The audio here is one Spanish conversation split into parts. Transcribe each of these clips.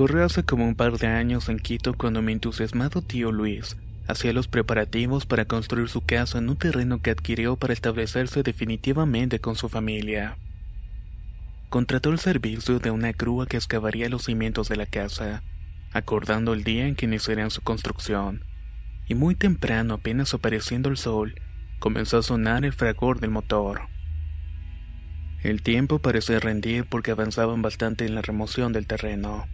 Ocurrió hace como un par de años en Quito cuando mi entusiasmado tío Luis hacía los preparativos para construir su casa en un terreno que adquirió para establecerse definitivamente con su familia. Contrató el servicio de una grúa que excavaría los cimientos de la casa, acordando el día en que iniciarían su construcción. Y muy temprano, apenas apareciendo el sol, comenzó a sonar el fragor del motor. El tiempo parecía rendir porque avanzaban bastante en la remoción del terreno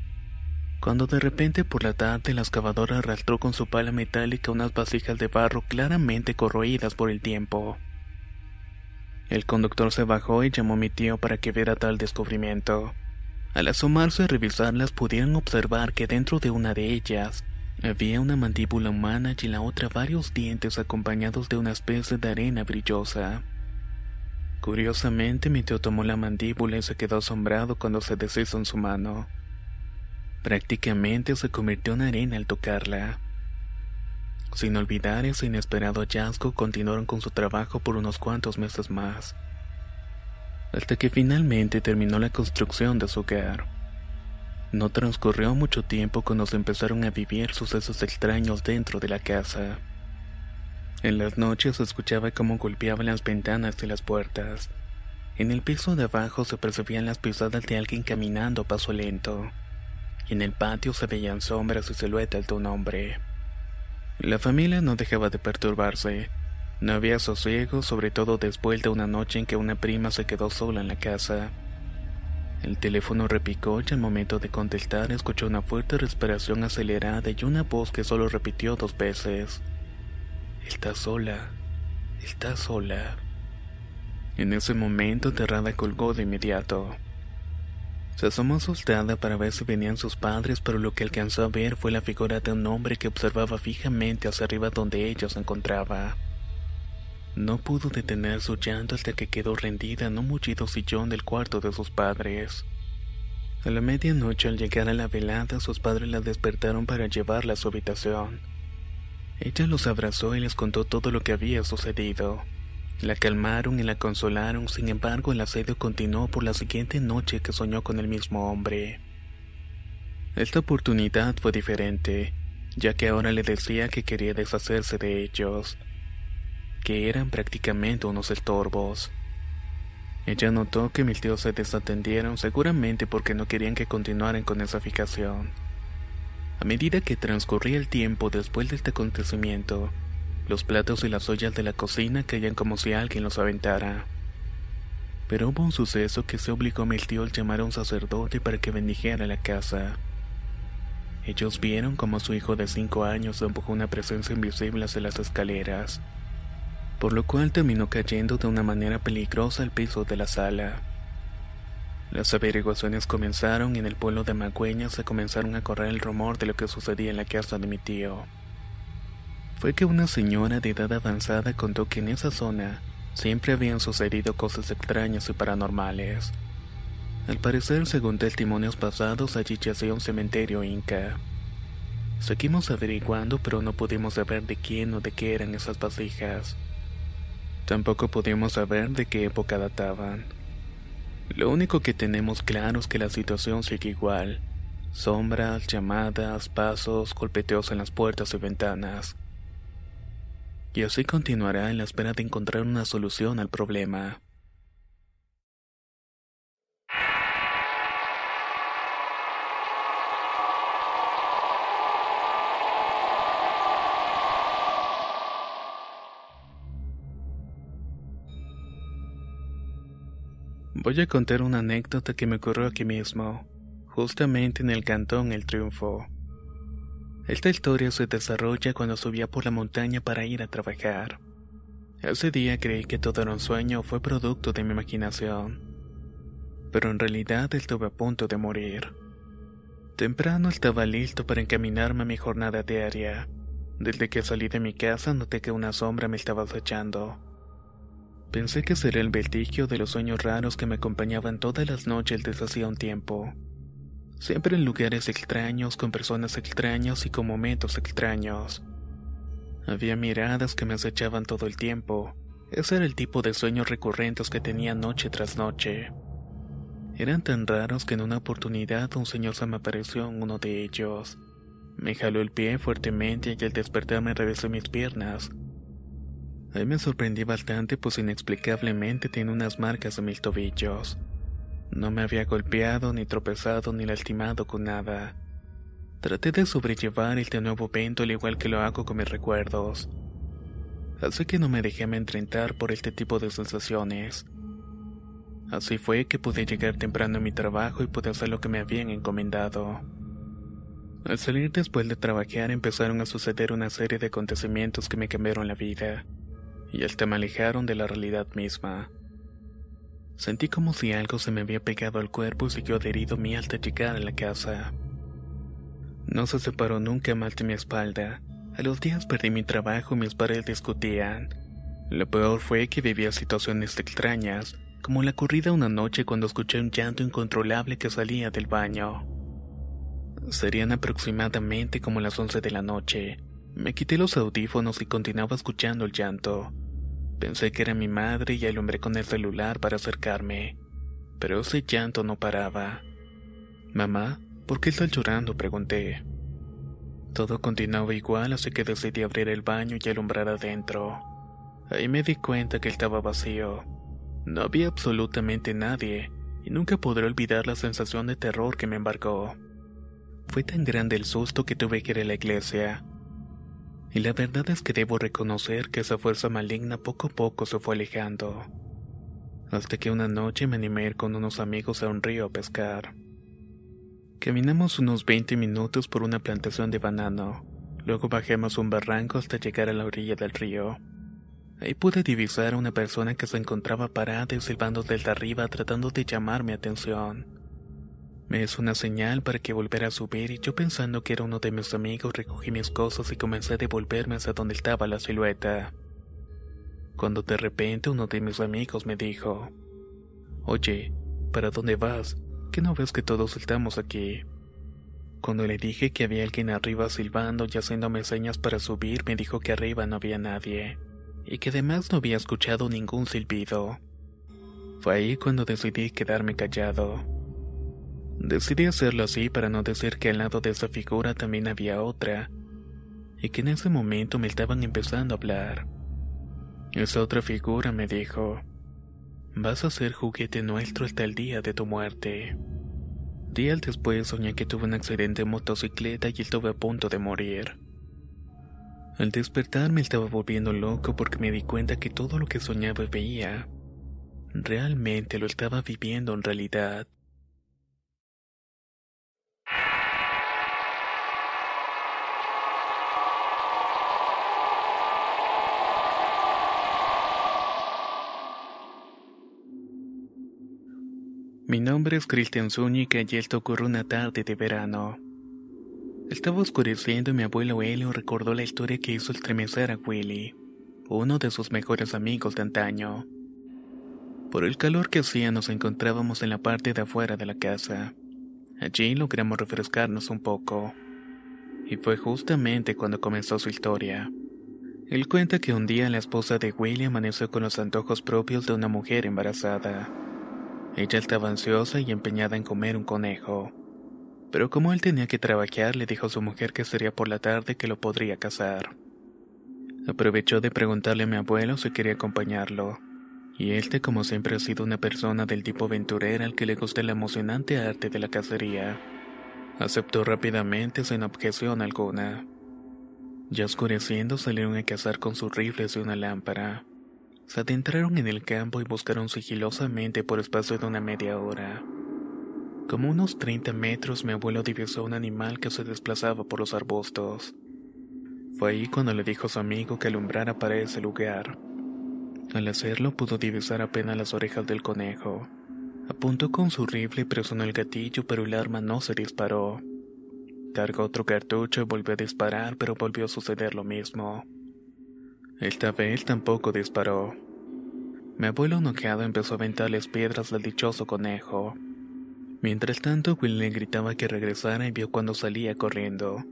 cuando de repente por la tarde la excavadora arrastró con su pala metálica unas vasijas de barro claramente corroídas por el tiempo. El conductor se bajó y llamó a mi tío para que viera tal descubrimiento. Al asomarse a revisarlas pudieron observar que dentro de una de ellas había una mandíbula humana y en la otra varios dientes acompañados de una especie de arena brillosa. Curiosamente mi tío tomó la mandíbula y se quedó asombrado cuando se deshizo en su mano. Prácticamente se convirtió en arena al tocarla. Sin olvidar ese inesperado hallazgo, continuaron con su trabajo por unos cuantos meses más, hasta que finalmente terminó la construcción de su hogar. No transcurrió mucho tiempo cuando se empezaron a vivir sucesos extraños dentro de la casa. En las noches se escuchaba cómo golpeaban las ventanas y las puertas. En el piso de abajo se percibían las pisadas de alguien caminando a paso lento y en el patio se veían sombras y siluetas de un hombre. La familia no dejaba de perturbarse. No había sosiego, sobre todo después de una noche en que una prima se quedó sola en la casa. El teléfono repicó y al momento de contestar escuchó una fuerte respiración acelerada y una voz que solo repitió dos veces. Está sola, está sola. En ese momento Terrada colgó de inmediato. Se asomó asustada para ver si venían sus padres, pero lo que alcanzó a ver fue la figura de un hombre que observaba fijamente hacia arriba donde ella se encontraba. No pudo detener su llanto hasta que quedó rendida en un mullido sillón del cuarto de sus padres. A la medianoche, al llegar a la velada, sus padres la despertaron para llevarla a su habitación. Ella los abrazó y les contó todo lo que había sucedido. La calmaron y la consolaron, sin embargo el asedio continuó por la siguiente noche que soñó con el mismo hombre. Esta oportunidad fue diferente, ya que ahora le decía que quería deshacerse de ellos, que eran prácticamente unos estorbos. Ella notó que mis tíos se desatendieron seguramente porque no querían que continuaran con esa fijación. A medida que transcurría el tiempo después de este acontecimiento, los platos y las ollas de la cocina caían como si alguien los aventara. Pero hubo un suceso que se obligó a mi tío a llamar a un sacerdote para que bendijera la casa. Ellos vieron como su hijo de cinco años empujó una presencia invisible hacia las escaleras, por lo cual terminó cayendo de una manera peligrosa al piso de la sala. Las averiguaciones comenzaron y en el pueblo de Magüeña se comenzaron a correr el rumor de lo que sucedía en la casa de mi tío fue que una señora de edad avanzada contó que en esa zona siempre habían sucedido cosas extrañas y paranormales. Al parecer, según testimonios pasados, allí yacía un cementerio inca. Seguimos averiguando, pero no pudimos saber de quién o de qué eran esas vasijas. Tampoco pudimos saber de qué época databan. Lo único que tenemos claro es que la situación sigue igual. Sombras, llamadas, pasos, golpeteos en las puertas y ventanas. Y así continuará en la espera de encontrar una solución al problema. Voy a contar una anécdota que me ocurrió aquí mismo, justamente en el cantón El Triunfo. Esta historia se desarrolla cuando subía por la montaña para ir a trabajar. Ese día creí que todo era un sueño fue producto de mi imaginación. Pero en realidad estuve a punto de morir. Temprano estaba listo para encaminarme a mi jornada diaria. Desde que salí de mi casa noté que una sombra me estaba acechando. Pensé que sería el vestigio de los sueños raros que me acompañaban todas las noches desde hacía un tiempo. Siempre en lugares extraños, con personas extrañas y con momentos extraños. Había miradas que me acechaban todo el tiempo. Ese era el tipo de sueños recurrentes que tenía noche tras noche. Eran tan raros que en una oportunidad un señor se me apareció en uno de ellos. Me jaló el pie fuertemente y al despertar me revesó mis piernas. Ahí me sorprendí bastante pues inexplicablemente tiene unas marcas en mis tobillos. No me había golpeado, ni tropezado, ni lastimado con nada. Traté de sobrellevar este nuevo evento al igual que lo hago con mis recuerdos. Así que no me dejé amedrentar por este tipo de sensaciones. Así fue que pude llegar temprano a mi trabajo y pude hacer lo que me habían encomendado. Al salir después de trabajar empezaron a suceder una serie de acontecimientos que me cambiaron la vida y hasta me alejaron de la realidad misma. Sentí como si algo se me había pegado al cuerpo y siguió adherido mí hasta llegar a la casa. No se separó nunca más de mi espalda. A los días perdí mi trabajo y mis padres discutían. Lo peor fue que vivía situaciones extrañas, como la ocurrida una noche cuando escuché un llanto incontrolable que salía del baño. Serían aproximadamente como las 11 de la noche. Me quité los audífonos y continuaba escuchando el llanto. Pensé que era mi madre y alumbré con el celular para acercarme, pero ese llanto no paraba. Mamá, ¿por qué estás llorando? pregunté. Todo continuaba igual, así que decidí abrir el baño y alumbrar adentro. Ahí me di cuenta que estaba vacío. No había absolutamente nadie, y nunca podré olvidar la sensación de terror que me embargó. Fue tan grande el susto que tuve que ir a la iglesia y la verdad es que debo reconocer que esa fuerza maligna poco a poco se fue alejando. Hasta que una noche me animé a ir con unos amigos a un río a pescar. Caminamos unos 20 minutos por una plantación de banano. Luego bajamos un barranco hasta llegar a la orilla del río. Ahí pude divisar a una persona que se encontraba parada y silbando desde arriba tratando de llamar mi atención. Me hizo una señal para que volviera a subir y yo pensando que era uno de mis amigos recogí mis cosas y comencé a devolverme hacia donde estaba la silueta. Cuando de repente uno de mis amigos me dijo, Oye, ¿para dónde vas? ¿Qué no ves que todos estamos aquí? Cuando le dije que había alguien arriba silbando y haciéndome señas para subir, me dijo que arriba no había nadie, y que además no había escuchado ningún silbido. Fue ahí cuando decidí quedarme callado. Decidí hacerlo así para no decir que al lado de esa figura también había otra, y que en ese momento me estaban empezando a hablar. Esa otra figura me dijo, vas a ser juguete nuestro hasta el día de tu muerte. Días después soñé que tuve un accidente en motocicleta y estuve a punto de morir. Al despertar me estaba volviendo loco porque me di cuenta que todo lo que soñaba y veía, realmente lo estaba viviendo en realidad. Mi nombre es Christian Zúñiga y esto ocurrió una tarde de verano. Estaba oscureciendo y mi abuelo Helio recordó la historia que hizo estremecer a Willy, uno de sus mejores amigos de antaño. Por el calor que hacía nos encontrábamos en la parte de afuera de la casa. Allí logramos refrescarnos un poco. Y fue justamente cuando comenzó su historia. Él cuenta que un día la esposa de Willy amaneció con los antojos propios de una mujer embarazada. Ella estaba ansiosa y empeñada en comer un conejo. Pero como él tenía que trabajar, le dijo a su mujer que sería por la tarde que lo podría casar. Aprovechó de preguntarle a mi abuelo si quería acompañarlo. Y este, como siempre, ha sido una persona del tipo aventurera al que le gusta la emocionante arte de la cacería. Aceptó rápidamente sin objeción alguna. Ya oscureciendo salieron a cazar con sus rifles y una lámpara. Se adentraron en el campo y buscaron sigilosamente por espacio de una media hora. Como unos 30 metros mi abuelo divisó un animal que se desplazaba por los arbustos. Fue ahí cuando le dijo a su amigo que alumbrara para ese lugar. Al hacerlo pudo divisar apenas las orejas del conejo. Apuntó con su rifle y presionó el gatillo, pero el arma no se disparó. Cargó otro cartucho y volvió a disparar, pero volvió a suceder lo mismo. Esta vez tampoco disparó. Mi abuelo noqueado empezó a aventarles piedras al dichoso conejo. Mientras tanto, Will le gritaba que regresara y vio cuando salía corriendo.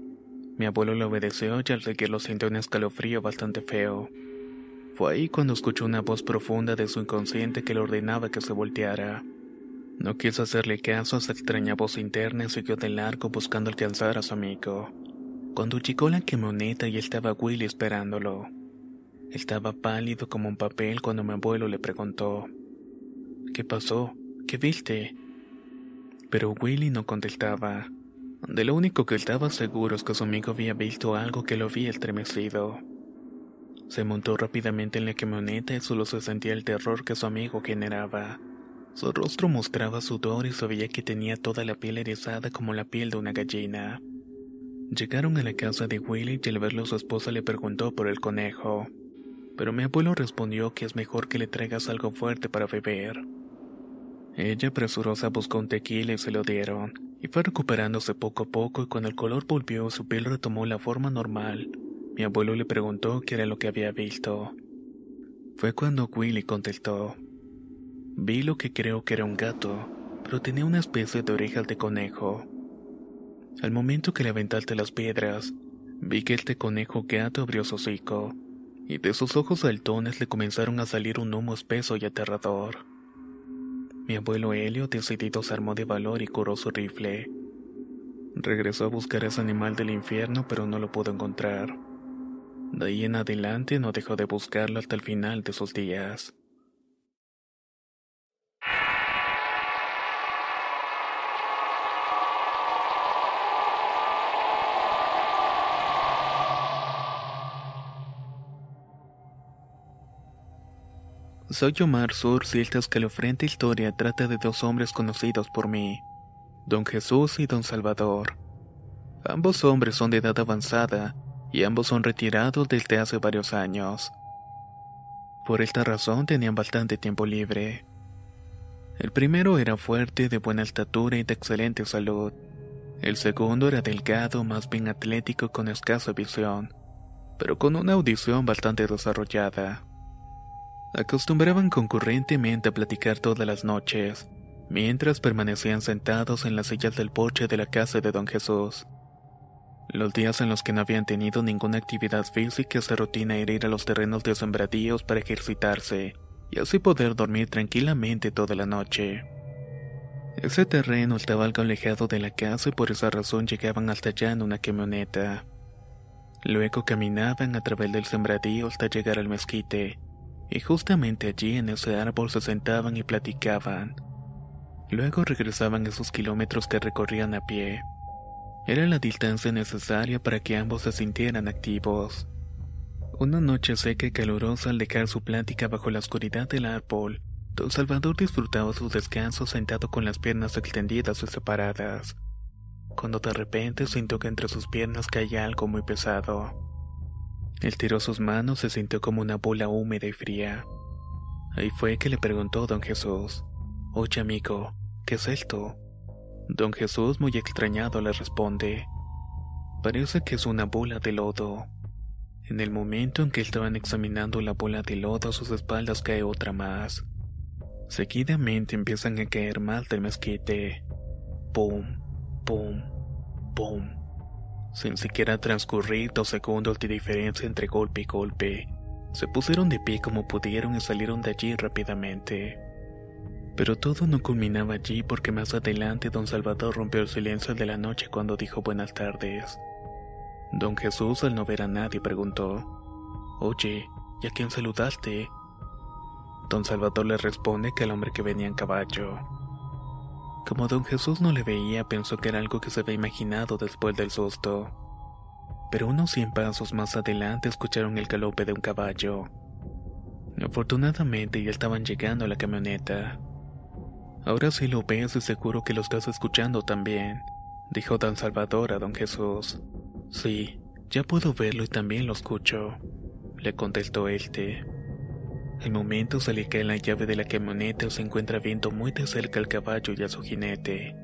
Mi abuelo le obedeció y al seguirlo sintió un escalofrío bastante feo. Fue ahí cuando escuchó una voz profunda de su inconsciente que le ordenaba que se volteara. No quiso hacerle caso a esa extraña voz interna y siguió de largo buscando alcanzar a su amigo. Cuando llegó la camioneta y estaba Willy esperándolo. Estaba pálido como un papel cuando mi abuelo le preguntó, ¿Qué pasó? ¿Qué viste? Pero Willy no contestaba. De lo único que estaba seguro es que su amigo había visto algo que lo había estremecido. Se montó rápidamente en la camioneta y solo se sentía el terror que su amigo generaba. Su rostro mostraba sudor y se veía que tenía toda la piel erizada como la piel de una gallina. Llegaron a la casa de Willy y al verlo su esposa le preguntó por el conejo. Pero mi abuelo respondió que es mejor que le traigas algo fuerte para beber. Ella presurosa buscó un tequila y se lo dieron, y fue recuperándose poco a poco y cuando el color volvió su piel retomó la forma normal. Mi abuelo le preguntó qué era lo que había visto. Fue cuando Willy contestó. Vi lo que creo que era un gato, pero tenía una especie de orejas de conejo. Al momento que le aventaste las piedras, vi que este conejo gato abrió su hocico, y de sus ojos saltones le comenzaron a salir un humo espeso y aterrador. Mi abuelo Helio decidido se armó de valor y curó su rifle. Regresó a buscar a ese animal del infierno, pero no lo pudo encontrar. De ahí en adelante no dejó de buscarlo hasta el final de sus días. Soy Omar Sur y esta escalofriante historia trata de dos hombres conocidos por mí, Don Jesús y Don Salvador. Ambos hombres son de edad avanzada y ambos son retirados desde hace varios años. Por esta razón tenían bastante tiempo libre. El primero era fuerte, de buena estatura y de excelente salud. El segundo era delgado, más bien atlético con escasa visión, pero con una audición bastante desarrollada. Acostumbraban concurrentemente a platicar todas las noches, mientras permanecían sentados en las sillas del porche de la casa de don Jesús. Los días en los que no habían tenido ninguna actividad física se rutina era ir a los terrenos de sembradíos para ejercitarse y así poder dormir tranquilamente toda la noche. Ese terreno estaba algo alejado de la casa y por esa razón llegaban hasta allá en una camioneta. Luego caminaban a través del sembradío hasta llegar al mezquite, y justamente allí en ese árbol se sentaban y platicaban. Luego regresaban esos kilómetros que recorrían a pie. Era la distancia necesaria para que ambos se sintieran activos. Una noche seca y calurosa al dejar su plática bajo la oscuridad del árbol, don Salvador disfrutaba su descanso sentado con las piernas extendidas y separadas, cuando de repente sintió que entre sus piernas caía algo muy pesado. Él tiró sus manos y se sintió como una bola húmeda y fría. Ahí fue que le preguntó don Jesús, Oye amigo, ¿qué es esto? Don Jesús, muy extrañado, le responde, Parece que es una bola de lodo. En el momento en que estaban examinando la bola de lodo a sus espaldas cae otra más. Seguidamente empiezan a caer más del mezquite. Pum, pum, pum. Sin siquiera transcurrir dos segundos de diferencia entre golpe y golpe, se pusieron de pie como pudieron y salieron de allí rápidamente. Pero todo no culminaba allí porque más adelante don Salvador rompió el silencio de la noche cuando dijo buenas tardes. Don Jesús al no ver a nadie preguntó, Oye, ¿y a quién saludaste? Don Salvador le responde que al hombre que venía en caballo. Como don Jesús no le veía, pensó que era algo que se había imaginado después del susto. Pero unos cien pasos más adelante escucharon el galope de un caballo. Afortunadamente ya estaban llegando a la camioneta. Ahora sí lo ves y seguro que lo estás escuchando también, dijo don Salvador a don Jesús. Sí, ya puedo verlo y también lo escucho, le contestó este. Al momento se le cae la llave de la camioneta y se encuentra viendo muy de cerca al caballo y a su jinete.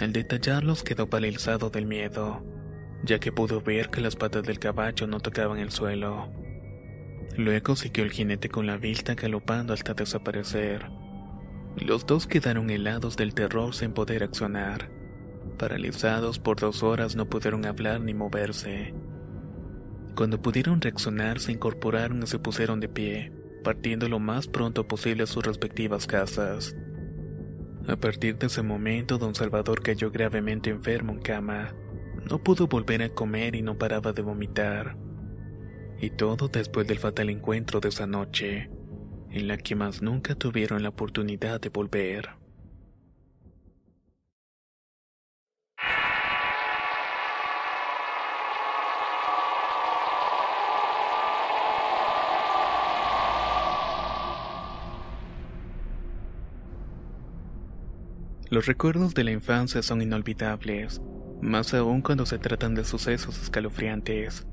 Al detallarlos quedó paralizado del miedo, ya que pudo ver que las patas del caballo no tocaban el suelo. Luego siguió el jinete con la vista galopando hasta desaparecer. Los dos quedaron helados del terror sin poder accionar. Paralizados por dos horas no pudieron hablar ni moverse. Cuando pudieron reaccionar se incorporaron y se pusieron de pie, partiendo lo más pronto posible a sus respectivas casas. A partir de ese momento don Salvador cayó gravemente enfermo en cama. No pudo volver a comer y no paraba de vomitar. Y todo después del fatal encuentro de esa noche, en la que más nunca tuvieron la oportunidad de volver. Los recuerdos de la infancia son inolvidables, más aún cuando se tratan de sucesos escalofriantes.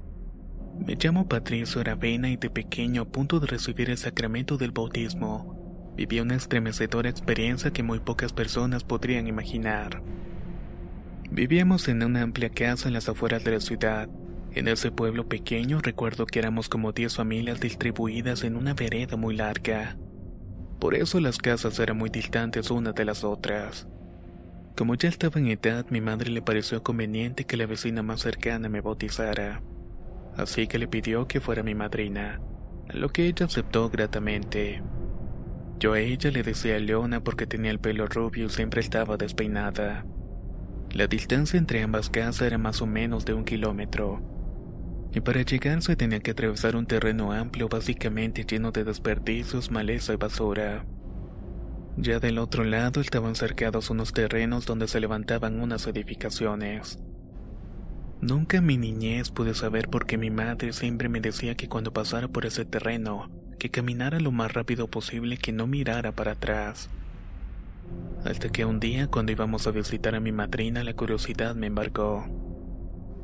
Me llamo Patricio Aravena y de pequeño a punto de recibir el sacramento del bautismo, viví una estremecedora experiencia que muy pocas personas podrían imaginar. Vivíamos en una amplia casa en las afueras de la ciudad. En ese pueblo pequeño recuerdo que éramos como 10 familias distribuidas en una vereda muy larga. Por eso las casas eran muy distantes unas de las otras. Como ya estaba en edad, mi madre le pareció conveniente que la vecina más cercana me bautizara así que le pidió que fuera mi madrina, lo que ella aceptó gratamente. Yo a ella le decía Leona porque tenía el pelo rubio y siempre estaba despeinada. La distancia entre ambas casas era más o menos de un kilómetro, y para llegar se tenía que atravesar un terreno amplio básicamente lleno de desperdicios, maleza y basura. Ya del otro lado estaban cercados unos terrenos donde se levantaban unas edificaciones. Nunca en mi niñez pude saber por qué mi madre siempre me decía que cuando pasara por ese terreno, que caminara lo más rápido posible que no mirara para atrás. Hasta que un día cuando íbamos a visitar a mi madrina la curiosidad me embargó.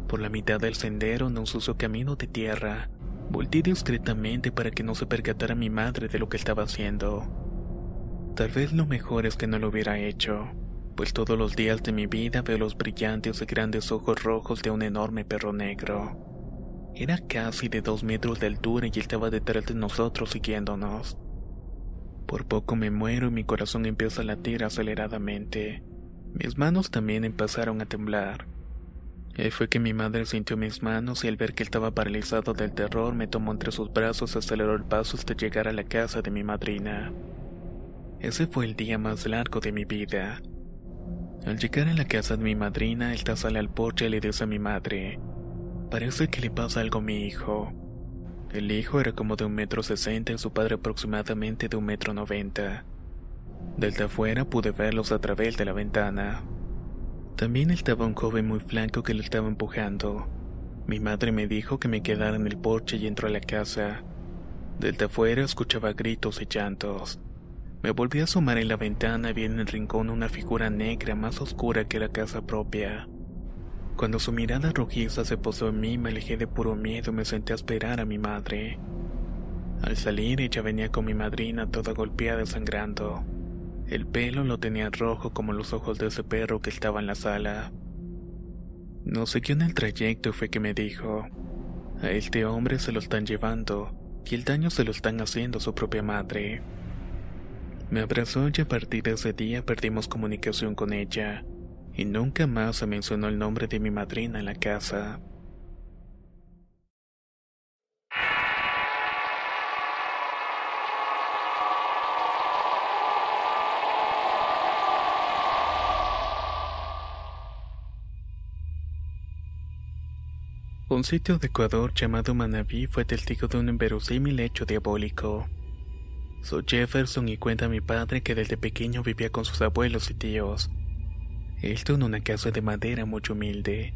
Por la mitad del sendero en un sucio camino de tierra, volteé discretamente para que no se percatara mi madre de lo que estaba haciendo. Tal vez lo mejor es que no lo hubiera hecho pues todos los días de mi vida veo los brillantes y grandes ojos rojos de un enorme perro negro. Era casi de dos metros de altura y estaba detrás de nosotros siguiéndonos. Por poco me muero y mi corazón empieza a latir aceleradamente. Mis manos también empezaron a temblar. Y fue que mi madre sintió mis manos y al ver que estaba paralizado del terror me tomó entre sus brazos y aceleró el paso hasta llegar a la casa de mi madrina. Ese fue el día más largo de mi vida. Al llegar a la casa de mi madrina, esta sale al porche y le dice a mi madre, parece que le pasa algo a mi hijo. El hijo era como de un metro sesenta y su padre aproximadamente de un metro noventa. Desde afuera pude verlos a través de la ventana. También estaba un joven muy flanco que lo estaba empujando. Mi madre me dijo que me quedara en el porche y entró a la casa. Desde afuera escuchaba gritos y llantos. Me volví a asomar en la ventana y vi en el rincón una figura negra más oscura que la casa propia. Cuando su mirada rojiza se posó en mí, me alejé de puro miedo y me senté a esperar a mi madre. Al salir, ella venía con mi madrina toda golpeada y sangrando. El pelo lo tenía rojo como los ojos de ese perro que estaba en la sala. Nos siguió en el trayecto fue que me dijo, a este hombre se lo están llevando y el daño se lo están haciendo a su propia madre. Me abrazó y a partir de ese día perdimos comunicación con ella, y nunca más se mencionó el nombre de mi madrina en la casa. Un sitio de Ecuador llamado Manabí fue testigo de un inverosímil hecho diabólico. Soy Jefferson y cuenta mi padre que desde pequeño vivía con sus abuelos y tíos. Esto en una casa de madera muy humilde.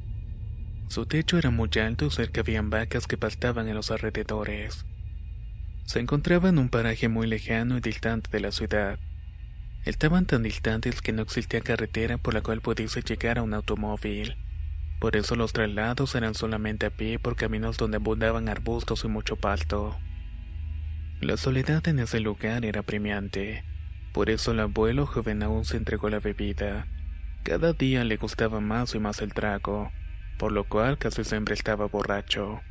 Su techo era muy alto y cerca habían vacas que pastaban en los alrededores. Se encontraba en un paraje muy lejano y distante de la ciudad. Estaban tan distantes que no existía carretera por la cual pudiese llegar a un automóvil. Por eso los traslados eran solamente a pie por caminos donde abundaban arbustos y mucho pasto. La soledad en ese lugar era premiante. Por eso el abuelo joven aún se entregó la bebida. Cada día le gustaba más y más el trago, por lo cual casi siempre estaba borracho.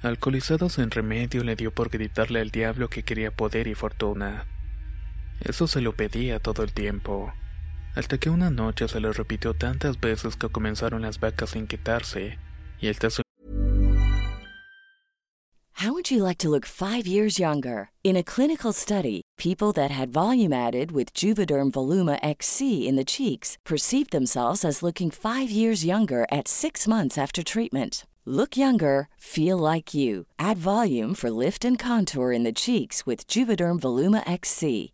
Alcoholizado sin remedio le dio por gritarle al diablo que quería poder y fortuna. Eso se lo pedía todo el tiempo hasta que una noche se repitió tantas veces que comenzaron las vacas a inquietarse y el How would you like to look five years younger? In a clinical study, people that had volume added with Juvederm Voluma XC in the cheeks perceived themselves as looking five years younger at six months after treatment. Look younger, feel like you. Add volume for lift and contour in the cheeks with Juvederm Voluma XC.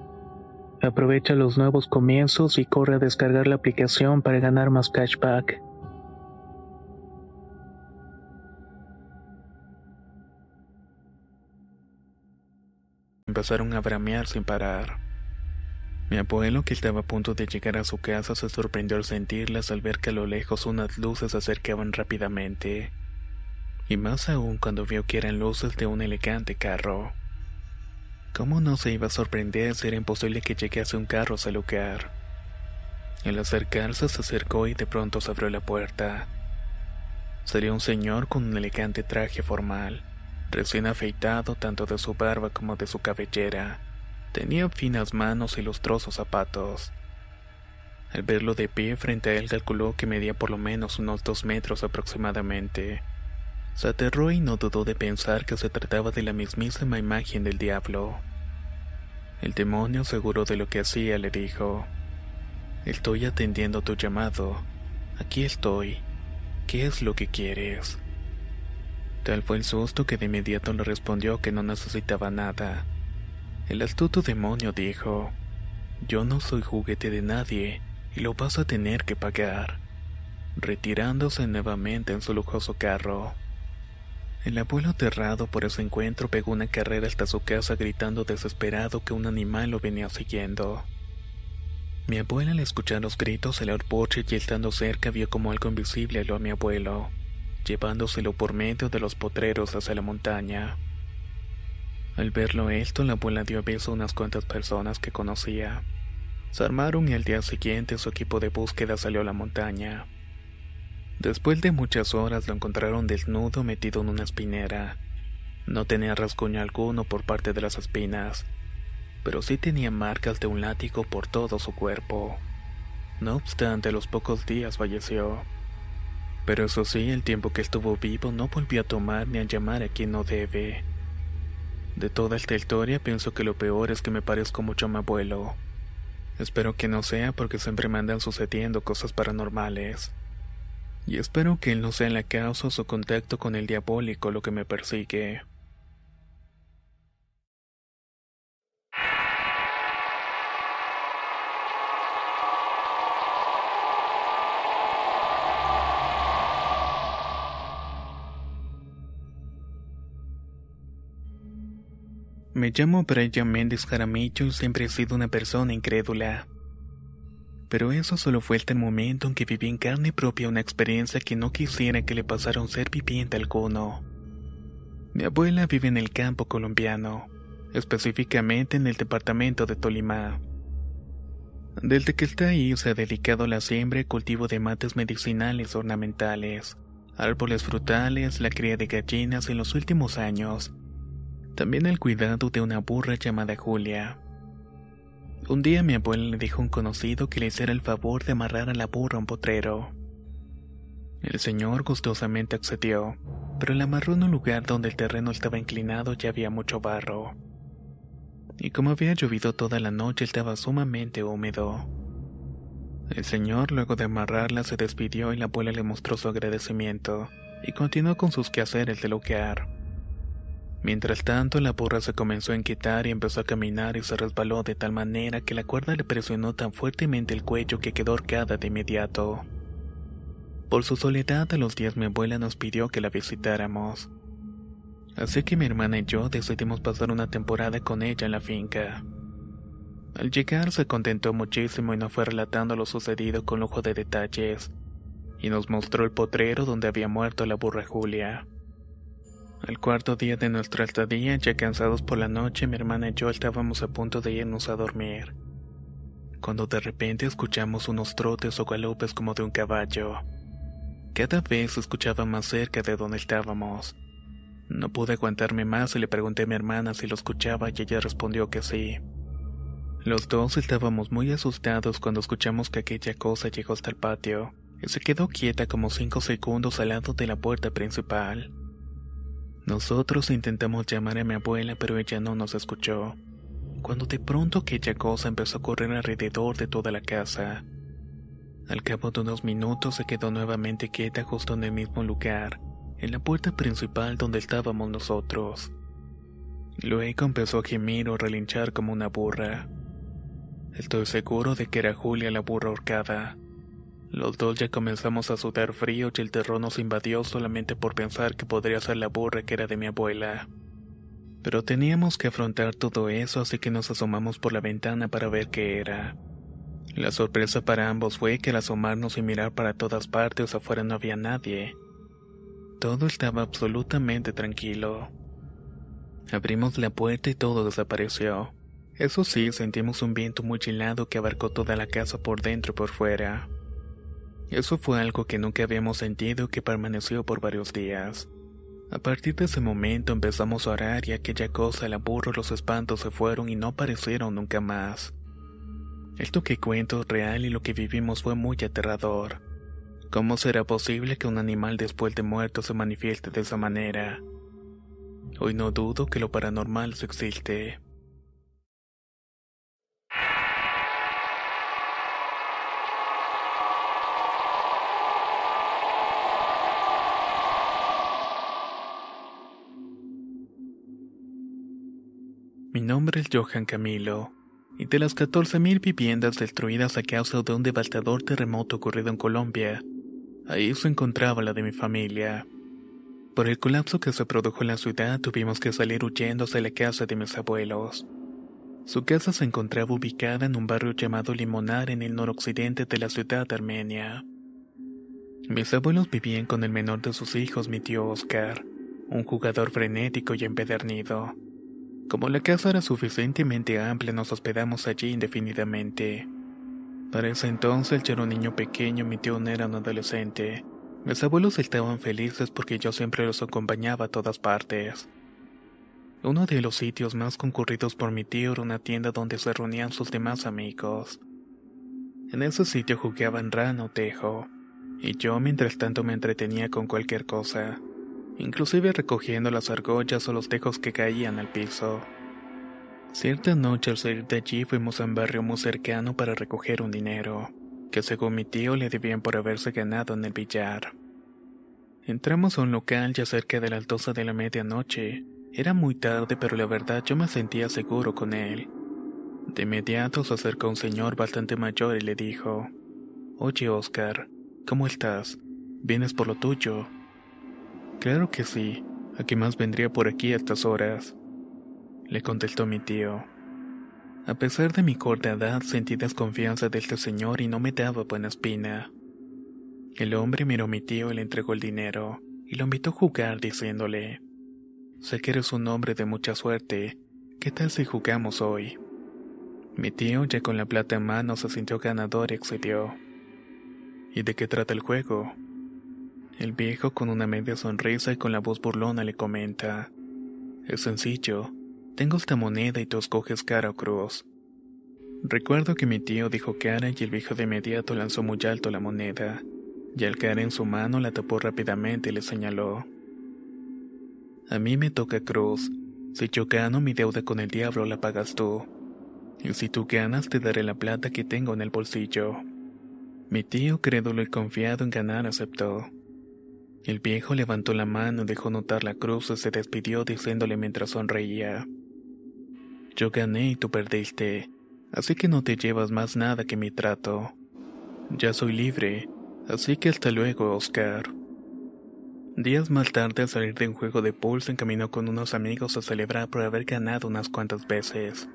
Aprovecha los nuevos comienzos y corre a descargar la aplicación para ganar más cashback. Empezaron a bramear sin parar. Mi abuelo, que estaba a punto de llegar a su casa, se sorprendió al sentirlas al ver que a lo lejos unas luces se acercaban rápidamente. Y más aún cuando vio que eran luces de un elegante carro. ¿Cómo no se iba a sorprender si era imposible que llegase un carro a lugar? Al acercarse se acercó y de pronto se abrió la puerta. Sería un señor con un elegante traje formal, recién afeitado tanto de su barba como de su cabellera. Tenía finas manos y lustrosos zapatos. Al verlo de pie frente a él calculó que medía por lo menos unos dos metros aproximadamente. Se aterró y no dudó de pensar que se trataba de la mismísima imagen del diablo. El demonio, seguro de lo que hacía, le dijo, Estoy atendiendo tu llamado. Aquí estoy. ¿Qué es lo que quieres? Tal fue el susto que de inmediato le respondió que no necesitaba nada. El astuto demonio dijo, Yo no soy juguete de nadie y lo vas a tener que pagar, retirándose nuevamente en su lujoso carro. El abuelo aterrado por ese encuentro pegó una carrera hasta su casa gritando desesperado que un animal lo venía siguiendo. Mi abuela al escuchar los gritos salió al porche y estando cerca vio como algo invisible aló a mi abuelo, llevándoselo por medio de los potreros hacia la montaña. Al verlo esto, la abuela dio beso a unas cuantas personas que conocía. Se armaron y al día siguiente su equipo de búsqueda salió a la montaña. Después de muchas horas lo encontraron desnudo metido en una espinera. No tenía rasguño alguno por parte de las espinas, pero sí tenía marcas de un látigo por todo su cuerpo. No obstante, a los pocos días falleció. Pero eso sí, el tiempo que estuvo vivo no volvió a tomar ni a llamar a quien no debe. De toda esta historia pienso que lo peor es que me parezco mucho a mi abuelo. Espero que no sea porque siempre me andan sucediendo cosas paranormales. Y espero que él no sea la causa o su contacto con el diabólico lo que me persigue. Me llamo Brian Méndez Jaramillo y siempre he sido una persona incrédula. Pero eso solo fue hasta el momento en que viví en carne propia una experiencia que no quisiera que le pasara a un ser viviente alguno. Mi abuela vive en el campo colombiano, específicamente en el departamento de Tolima. Desde que está ahí se ha dedicado a la siembra y cultivo de mates medicinales ornamentales, árboles frutales, la cría de gallinas en los últimos años también el cuidado de una burra llamada Julia. Un día mi abuela le dijo a un conocido que le hiciera el favor de amarrar a la burra un potrero. El señor gustosamente accedió, pero la amarró en un lugar donde el terreno estaba inclinado y había mucho barro. Y como había llovido toda la noche estaba sumamente húmedo. El señor luego de amarrarla se despidió y la abuela le mostró su agradecimiento y continuó con sus quehaceres del hogar. Mientras tanto, la burra se comenzó a inquietar y empezó a caminar y se resbaló de tal manera que la cuerda le presionó tan fuertemente el cuello que quedó horcada de inmediato. Por su soledad, a los días mi abuela nos pidió que la visitáramos. Así que mi hermana y yo decidimos pasar una temporada con ella en la finca. Al llegar se contentó muchísimo y nos fue relatando lo sucedido con lujo de detalles, y nos mostró el potrero donde había muerto la burra Julia. Al cuarto día de nuestra estadía, ya cansados por la noche, mi hermana y yo estábamos a punto de irnos a dormir. Cuando de repente escuchamos unos trotes o galopes como de un caballo. Cada vez se escuchaba más cerca de donde estábamos. No pude aguantarme más y le pregunté a mi hermana si lo escuchaba y ella respondió que sí. Los dos estábamos muy asustados cuando escuchamos que aquella cosa llegó hasta el patio y se quedó quieta como cinco segundos al lado de la puerta principal. Nosotros intentamos llamar a mi abuela, pero ella no nos escuchó. Cuando de pronto aquella cosa empezó a correr alrededor de toda la casa. Al cabo de unos minutos se quedó nuevamente quieta justo en el mismo lugar, en la puerta principal donde estábamos nosotros. Luego empezó a gemir o relinchar como una burra. Estoy seguro de que era Julia la burra ahorcada. Los dos ya comenzamos a sudar frío y el terror nos invadió solamente por pensar que podría ser la burra que era de mi abuela. Pero teníamos que afrontar todo eso, así que nos asomamos por la ventana para ver qué era. La sorpresa para ambos fue que al asomarnos y mirar para todas partes afuera no había nadie. Todo estaba absolutamente tranquilo. Abrimos la puerta y todo desapareció. Eso sí, sentimos un viento muy helado que abarcó toda la casa por dentro y por fuera. Eso fue algo que nunca habíamos sentido que permaneció por varios días. A partir de ese momento empezamos a orar y aquella cosa, el aburro, los espantos se fueron y no aparecieron nunca más. Esto que cuento es real y lo que vivimos fue muy aterrador. ¿Cómo será posible que un animal después de muerto se manifieste de esa manera? Hoy no dudo que lo paranormal existe. Mi nombre es Johan Camilo, y de las 14.000 viviendas destruidas a causa de un devastador terremoto ocurrido en Colombia, ahí se encontraba la de mi familia. Por el colapso que se produjo en la ciudad tuvimos que salir huyendo hacia la casa de mis abuelos. Su casa se encontraba ubicada en un barrio llamado Limonar en el noroccidente de la ciudad de Armenia. Mis abuelos vivían con el menor de sus hijos, mi tío Oscar, un jugador frenético y empedernido. Como la casa era suficientemente amplia, nos hospedamos allí indefinidamente. Para ese entonces yo era un niño pequeño, mi tío era un adolescente. Mis abuelos estaban felices porque yo siempre los acompañaba a todas partes. Uno de los sitios más concurridos por mi tío era una tienda donde se reunían sus demás amigos. En ese sitio jugaban rana o tejo, y yo mientras tanto me entretenía con cualquier cosa, inclusive recogiendo las argollas o los tejos que caían al piso. Cierta noche al salir de allí fuimos a un barrio muy cercano para recoger un dinero que según mi tío le debían por haberse ganado en el billar. Entramos a un local ya cerca de la altosa de la medianoche. Era muy tarde, pero la verdad yo me sentía seguro con él. De inmediato se acercó un señor bastante mayor y le dijo, Oye Oscar, ¿cómo estás? ¿Vienes por lo tuyo? Claro que sí, ¿a qué más vendría por aquí a estas horas? Le contestó mi tío. A pesar de mi corta edad, sentí desconfianza de este señor y no me daba buena espina. El hombre miró a mi tío y le entregó el dinero, y lo invitó a jugar diciéndole, Sé que eres un hombre de mucha suerte, ¿qué tal si jugamos hoy? Mi tío, ya con la plata en mano, se sintió ganador y accedió. ¿Y de qué trata el juego? El viejo, con una media sonrisa y con la voz burlona, le comenta, Es sencillo, tengo esta moneda y tú escoges cara o cruz. Recuerdo que mi tío dijo cara y el viejo de inmediato lanzó muy alto la moneda, y al caer en su mano la tapó rápidamente y le señaló. A mí me toca cruz. Si yo gano mi deuda con el diablo la pagas tú. Y si tú ganas te daré la plata que tengo en el bolsillo. Mi tío, crédulo y confiado en ganar, aceptó. El viejo levantó la mano, dejó notar la cruz y se despidió diciéndole mientras sonreía. Yo gané y tú perdiste, así que no te llevas más nada que mi trato. Ya soy libre, así que hasta luego, Oscar. Días más tarde, al salir de un juego de pool, se encaminó con unos amigos a celebrar por haber ganado unas cuantas veces.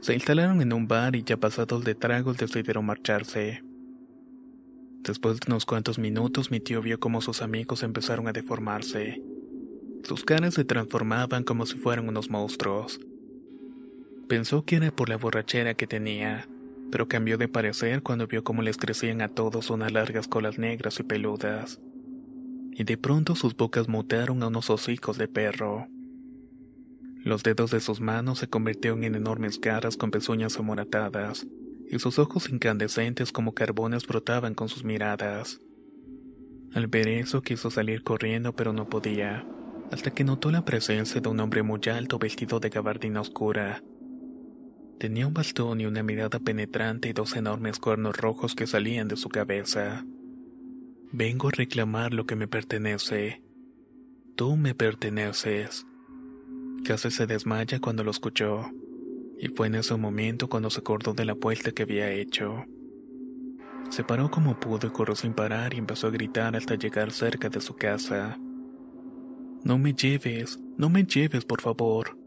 Se instalaron en un bar y ya pasados de tragos decidieron marcharse. Después de unos cuantos minutos, mi tío vio cómo sus amigos empezaron a deformarse. Sus caras se transformaban como si fueran unos monstruos. Pensó que era por la borrachera que tenía, pero cambió de parecer cuando vio cómo les crecían a todos unas largas colas negras y peludas. Y de pronto sus bocas mutaron a unos hocicos de perro. Los dedos de sus manos se convirtieron en enormes garras con pezuñas amoratadas, y sus ojos incandescentes como carbones brotaban con sus miradas. Al ver eso quiso salir corriendo pero no podía, hasta que notó la presencia de un hombre muy alto vestido de gabardina oscura, Tenía un bastón y una mirada penetrante y dos enormes cuernos rojos que salían de su cabeza. Vengo a reclamar lo que me pertenece. Tú me perteneces. Casi se desmaya cuando lo escuchó, y fue en ese momento cuando se acordó de la vuelta que había hecho. Se paró como pudo y corrió sin parar y empezó a gritar hasta llegar cerca de su casa. No me lleves, no me lleves, por favor.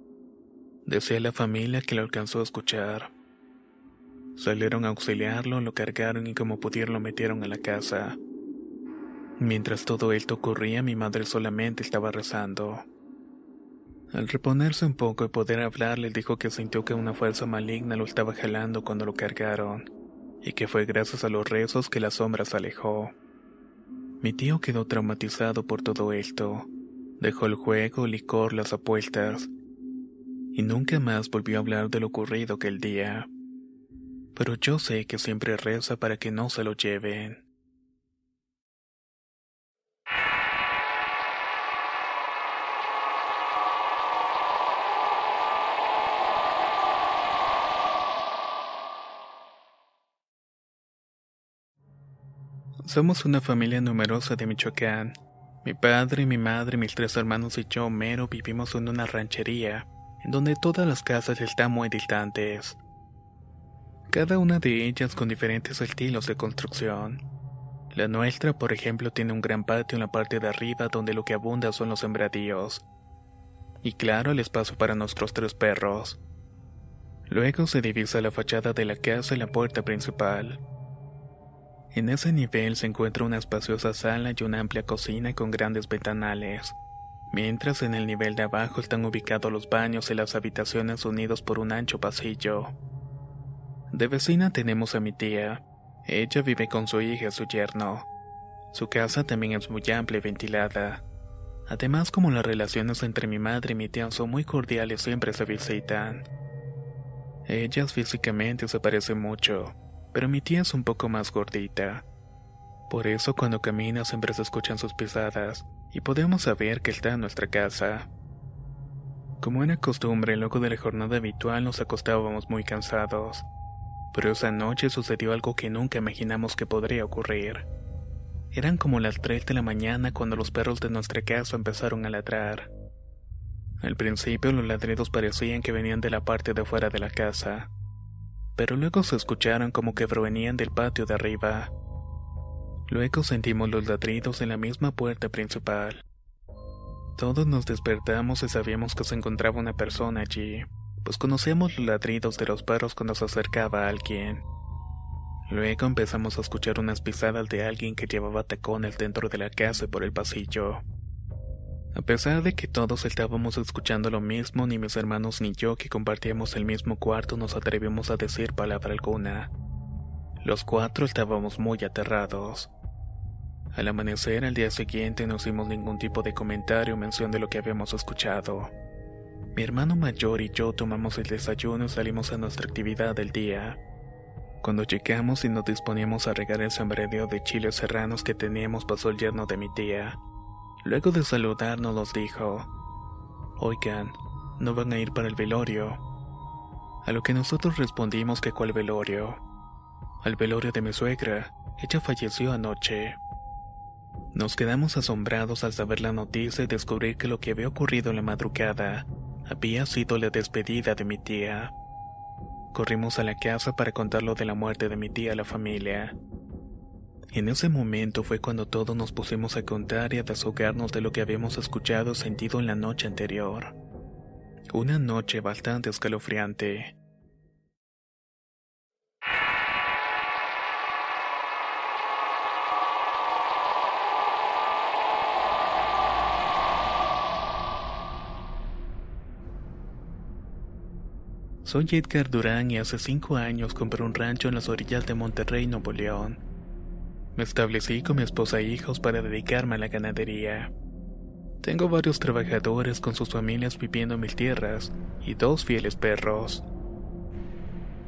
Decía la familia que lo alcanzó a escuchar. Salieron a auxiliarlo, lo cargaron y como pudieron lo metieron a la casa. Mientras todo esto ocurría, mi madre solamente estaba rezando. Al reponerse un poco y poder hablar, le dijo que sintió que una fuerza maligna lo estaba jalando cuando lo cargaron, y que fue gracias a los rezos que la sombra se alejó. Mi tío quedó traumatizado por todo esto. Dejó el juego, el licor, las apuestas, y nunca más volvió a hablar de lo ocurrido aquel día. Pero yo sé que siempre reza para que no se lo lleven. Somos una familia numerosa de Michoacán. Mi padre, mi madre, mis tres hermanos y yo, Mero, vivimos en una ranchería en donde todas las casas están muy distantes. Cada una de ellas con diferentes estilos de construcción. La nuestra, por ejemplo, tiene un gran patio en la parte de arriba donde lo que abunda son los sembradíos. Y claro, el espacio para nuestros tres perros. Luego se divisa la fachada de la casa y la puerta principal. En ese nivel se encuentra una espaciosa sala y una amplia cocina con grandes ventanales, mientras en el nivel de abajo están ubicados los baños y las habitaciones unidos por un ancho pasillo. De vecina tenemos a mi tía. Ella vive con su hija y su yerno. Su casa también es muy amplia y ventilada. Además, como las relaciones entre mi madre y mi tía son muy cordiales, siempre se visitan. Ellas físicamente se parecen mucho, pero mi tía es un poco más gordita. Por eso cuando camina siempre se escuchan sus pisadas y podemos saber que está en nuestra casa. Como era costumbre, luego de la jornada habitual nos acostábamos muy cansados. Pero esa noche sucedió algo que nunca imaginamos que podría ocurrir. Eran como las 3 de la mañana cuando los perros de nuestra casa empezaron a ladrar. Al principio los ladridos parecían que venían de la parte de fuera de la casa pero luego se escucharon como que provenían del patio de arriba. Luego sentimos los ladridos en la misma puerta principal. Todos nos despertamos y sabíamos que se encontraba una persona allí, pues conocíamos los ladridos de los perros cuando se acercaba a alguien. Luego empezamos a escuchar unas pisadas de alguien que llevaba tacones dentro de la casa y por el pasillo. A pesar de que todos estábamos escuchando lo mismo, ni mis hermanos ni yo que compartíamos el mismo cuarto nos atrevimos a decir palabra alguna. Los cuatro estábamos muy aterrados. Al amanecer al día siguiente no hicimos ningún tipo de comentario o mención de lo que habíamos escuchado. Mi hermano mayor y yo tomamos el desayuno y salimos a nuestra actividad del día. Cuando llegamos y nos disponíamos a regar el sembradío de chiles serranos que teníamos pasó el yerno de mi tía. Luego de saludarnos nos dijo, Oigan, ¿no van a ir para el velorio? A lo que nosotros respondimos que cuál velorio. Al velorio de mi suegra, ella falleció anoche. Nos quedamos asombrados al saber la noticia y descubrir que lo que había ocurrido en la madrugada había sido la despedida de mi tía. Corrimos a la casa para contar lo de la muerte de mi tía a la familia. En ese momento fue cuando todos nos pusimos a contar y a desahogarnos de lo que habíamos escuchado o sentido en la noche anterior. Una noche bastante escalofriante. Soy Edgar Durán y hace cinco años compré un rancho en las orillas de Monterrey, Nuevo León. Me establecí con mi esposa e hijos para dedicarme a la ganadería. Tengo varios trabajadores con sus familias viviendo en mis tierras y dos fieles perros.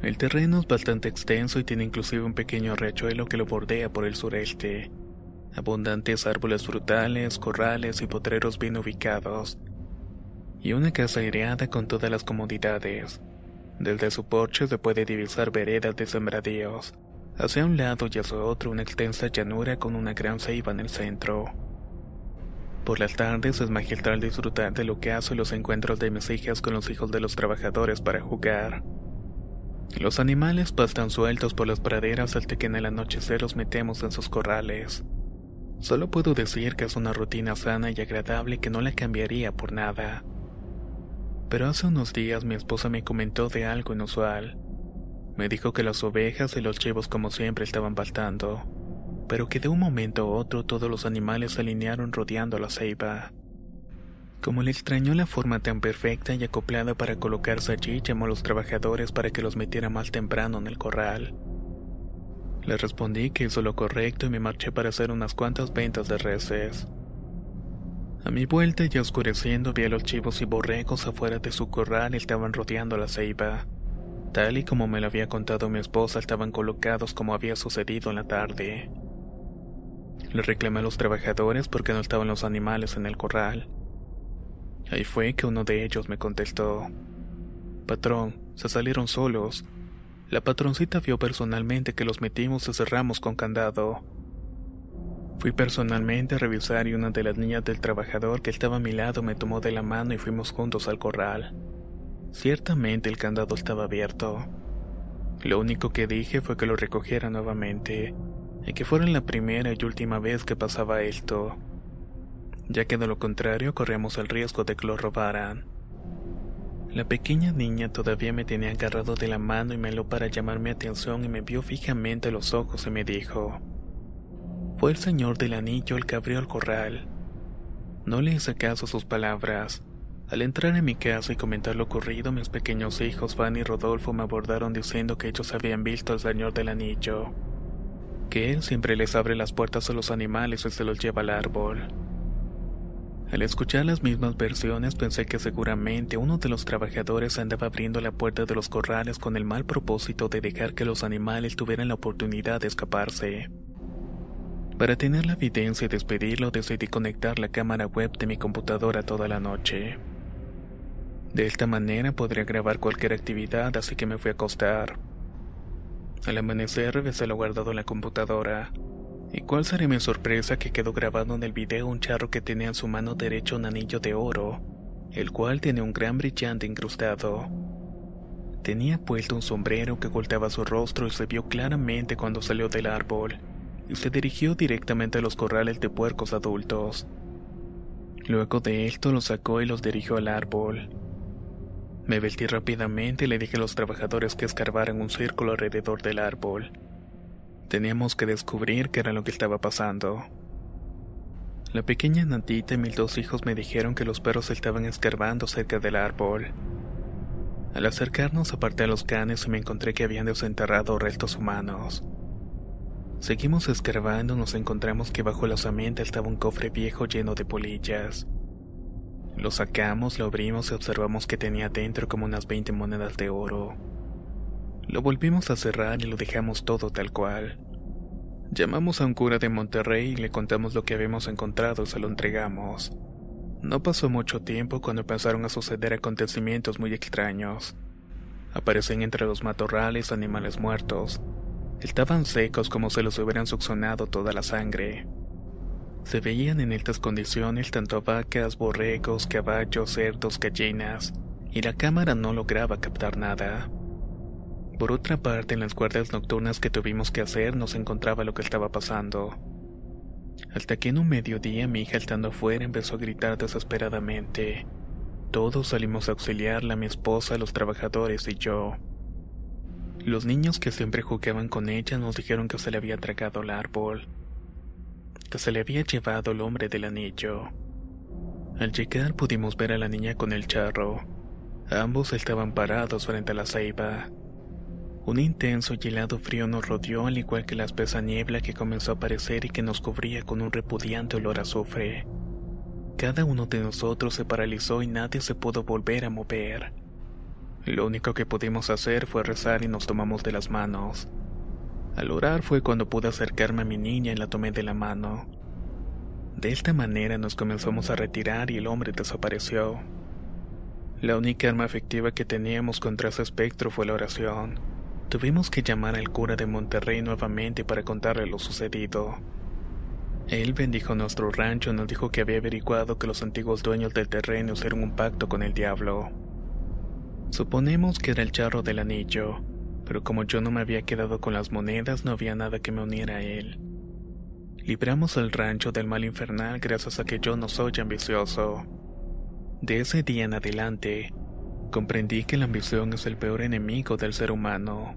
El terreno es bastante extenso y tiene inclusive un pequeño riachuelo que lo bordea por el sureste. Abundantes árboles frutales, corrales y potreros bien ubicados. Y una casa aireada con todas las comodidades. Desde su porche se puede divisar veredas de sembradíos Hacia un lado y hacia otro una extensa llanura con una gran ceiba en el centro. Por las tardes es magistral disfrutar de lo que hace los encuentros de mis hijas con los hijos de los trabajadores para jugar. Los animales pastan sueltos por las praderas hasta que en el anochecer los metemos en sus corrales. Solo puedo decir que es una rutina sana y agradable que no la cambiaría por nada. Pero hace unos días mi esposa me comentó de algo inusual. Me dijo que las ovejas y los chivos como siempre estaban faltando, pero que de un momento a otro todos los animales se alinearon rodeando la ceiba. Como le extrañó la forma tan perfecta y acoplada para colocarse allí, llamó a los trabajadores para que los metiera más temprano en el corral. Le respondí que hizo lo correcto y me marché para hacer unas cuantas ventas de reses. A mi vuelta, ya oscureciendo, vi a los chivos y borregos afuera de su corral y estaban rodeando la ceiba. Tal y como me lo había contado mi esposa, estaban colocados como había sucedido en la tarde. Le reclamé a los trabajadores porque no estaban los animales en el corral. Ahí fue que uno de ellos me contestó. Patrón, se salieron solos. La patroncita vio personalmente que los metimos y cerramos con candado. Fui personalmente a revisar y una de las niñas del trabajador que estaba a mi lado me tomó de la mano y fuimos juntos al corral. Ciertamente el candado estaba abierto. Lo único que dije fue que lo recogiera nuevamente y que fuera la primera y última vez que pasaba esto, ya que de lo contrario corríamos el riesgo de que lo robaran. La pequeña niña todavía me tenía agarrado de la mano y me lo para llamar mi atención y me vio fijamente a los ojos y me dijo, fue el señor del anillo el que abrió el corral. No le hice caso a sus palabras. Al entrar en mi casa y comentar lo ocurrido, mis pequeños hijos Van y Rodolfo me abordaron diciendo que ellos habían visto al señor del anillo, que él siempre les abre las puertas a los animales y se los lleva al árbol. Al escuchar las mismas versiones pensé que seguramente uno de los trabajadores andaba abriendo la puerta de los corrales con el mal propósito de dejar que los animales tuvieran la oportunidad de escaparse. Para tener la evidencia y despedirlo decidí conectar la cámara web de mi computadora toda la noche. De esta manera podría grabar cualquier actividad así que me fui a acostar. Al amanecer revisé lo guardado en la computadora. ¿Y cuál sería mi sorpresa que quedó grabado en el video un charro que tenía en su mano derecha un anillo de oro, el cual tenía un gran brillante incrustado? Tenía puesto un sombrero que ocultaba su rostro y se vio claramente cuando salió del árbol y se dirigió directamente a los corrales de puercos adultos. Luego de esto los sacó y los dirigió al árbol. Me vestí rápidamente y le dije a los trabajadores que escarbaran un círculo alrededor del árbol. Teníamos que descubrir qué era lo que estaba pasando. La pequeña Natita y mis dos hijos me dijeron que los perros estaban escarbando cerca del árbol. Al acercarnos aparté a los canes y me encontré que habían desenterrado restos humanos. Seguimos escarbando y nos encontramos que bajo la osamenta estaba un cofre viejo lleno de polillas. Lo sacamos, lo abrimos y observamos que tenía dentro como unas 20 monedas de oro. Lo volvimos a cerrar y lo dejamos todo tal cual. Llamamos a un cura de Monterrey y le contamos lo que habíamos encontrado y se lo entregamos. No pasó mucho tiempo cuando empezaron a suceder acontecimientos muy extraños. Aparecen entre los matorrales animales muertos, Estaban secos como si los hubieran succionado toda la sangre. Se veían en estas condiciones tanto vacas, borregos, caballos, cerdos, gallinas, y la cámara no lograba captar nada. Por otra parte, en las guardias nocturnas que tuvimos que hacer nos encontraba lo que estaba pasando. Hasta que en un mediodía mi hija estando afuera empezó a gritar desesperadamente. Todos salimos a auxiliarla, mi esposa, los trabajadores y yo. Los niños que siempre jugaban con ella nos dijeron que se le había tragado el árbol, se le había llevado el hombre del anillo. Al llegar pudimos ver a la niña con el charro. Ambos estaban parados frente a la ceiba. Un intenso y helado frío nos rodeó al igual que la espesa niebla que comenzó a aparecer y que nos cubría con un repudiante olor a azufre. Cada uno de nosotros se paralizó y nadie se pudo volver a mover. Lo único que pudimos hacer fue rezar y nos tomamos de las manos. Al orar fue cuando pude acercarme a mi niña y la tomé de la mano. De esta manera nos comenzamos a retirar y el hombre desapareció. La única arma efectiva que teníamos contra ese espectro fue la oración. Tuvimos que llamar al cura de Monterrey nuevamente para contarle lo sucedido. Él bendijo nuestro rancho y nos dijo que había averiguado que los antiguos dueños del terreno hicieron un pacto con el diablo. Suponemos que era el charro del anillo, pero como yo no me había quedado con las monedas, no había nada que me uniera a él. Libramos al rancho del mal infernal gracias a que yo no soy ambicioso. De ese día en adelante, comprendí que la ambición es el peor enemigo del ser humano.